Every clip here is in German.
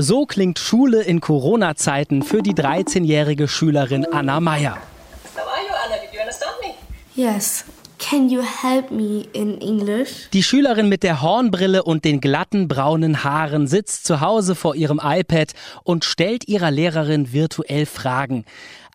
So klingt Schule in Corona-Zeiten für die 13-jährige Schülerin Anna Meyer. How are you, Anna? Did you understand me? Yes. Can you help me in English? Die Schülerin mit der Hornbrille und den glatten braunen Haaren sitzt zu Hause vor ihrem iPad und stellt ihrer Lehrerin virtuell Fragen.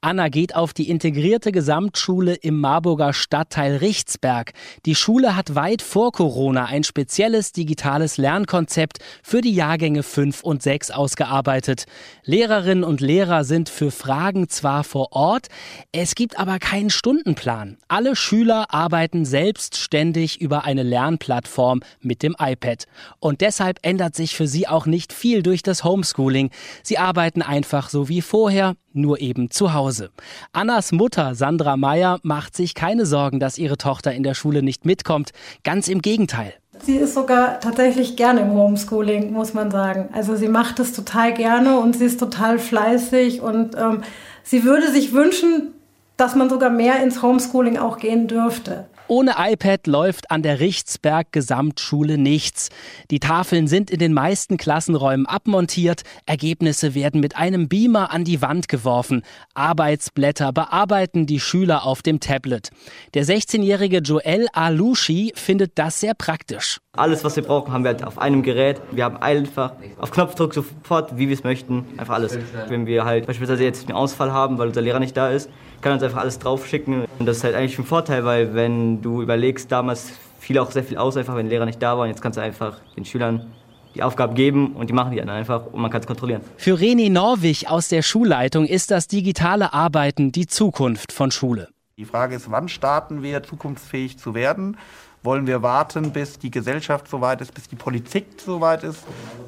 Anna geht auf die integrierte Gesamtschule im Marburger Stadtteil Richtsberg. Die Schule hat weit vor Corona ein spezielles digitales Lernkonzept für die Jahrgänge 5 und 6 ausgearbeitet. Lehrerinnen und Lehrer sind für Fragen zwar vor Ort, es gibt aber keinen Stundenplan. Alle Schüler arbeiten selbstständig über eine Lernplattform mit dem iPad. Und deshalb ändert sich für sie auch nicht viel durch das Homeschooling. Sie arbeiten einfach so wie vorher, nur eben zu Hause. Annas Mutter Sandra Meyer macht sich keine Sorgen, dass ihre Tochter in der Schule nicht mitkommt. Ganz im Gegenteil. Sie ist sogar tatsächlich gerne im Homeschooling, muss man sagen. Also sie macht es total gerne und sie ist total fleißig und ähm, sie würde sich wünschen, dass man sogar mehr ins Homeschooling auch gehen dürfte. Ohne iPad läuft an der Richtsberg Gesamtschule nichts. Die Tafeln sind in den meisten Klassenräumen abmontiert, Ergebnisse werden mit einem Beamer an die Wand geworfen, Arbeitsblätter bearbeiten die Schüler auf dem Tablet. Der 16-jährige Joel Alushi findet das sehr praktisch. Alles, was wir brauchen, haben wir halt auf einem Gerät. Wir haben einfach auf Knopfdruck sofort, wie wir es möchten, einfach alles. Wenn wir halt beispielsweise jetzt einen Ausfall haben, weil unser Lehrer nicht da ist, kann uns einfach alles draufschicken. Und das ist halt eigentlich ein Vorteil, weil wenn du überlegst, damals fiel auch sehr viel aus, einfach wenn der Lehrer nicht da war. Und jetzt kannst du einfach den Schülern die Aufgabe geben und die machen die dann einfach und man kann es kontrollieren. Für René Norwig aus der Schulleitung ist das digitale Arbeiten die Zukunft von Schule. Die Frage ist, wann starten wir zukunftsfähig zu werden? Wollen wir warten, bis die Gesellschaft soweit ist, bis die Politik soweit ist?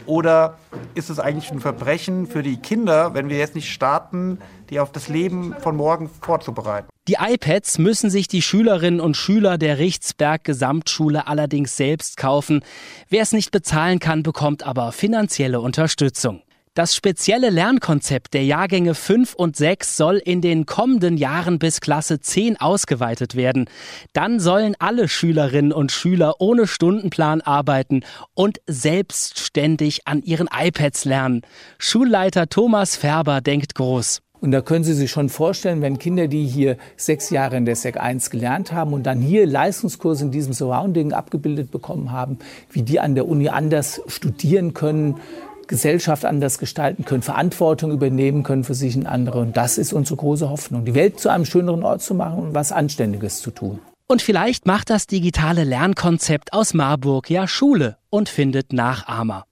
Oder ist es eigentlich ein Verbrechen für die Kinder, wenn wir jetzt nicht starten, die auf das Leben von morgen vorzubereiten? Die iPads müssen sich die Schülerinnen und Schüler der Richtsberg Gesamtschule allerdings selbst kaufen. Wer es nicht bezahlen kann, bekommt aber finanzielle Unterstützung. Das spezielle Lernkonzept der Jahrgänge 5 und 6 soll in den kommenden Jahren bis Klasse 10 ausgeweitet werden. Dann sollen alle Schülerinnen und Schüler ohne Stundenplan arbeiten und selbstständig an ihren iPads lernen. Schulleiter Thomas Färber denkt groß. Und da können Sie sich schon vorstellen, wenn Kinder, die hier sechs Jahre in der SEC 1 gelernt haben und dann hier Leistungskurse in diesem Surrounding abgebildet bekommen haben, wie die an der Uni anders studieren können, Gesellschaft anders gestalten können, Verantwortung übernehmen können für sich und andere. Und das ist unsere große Hoffnung, die Welt zu einem schöneren Ort zu machen und was Anständiges zu tun. Und vielleicht macht das digitale Lernkonzept aus Marburg ja Schule und findet Nachahmer.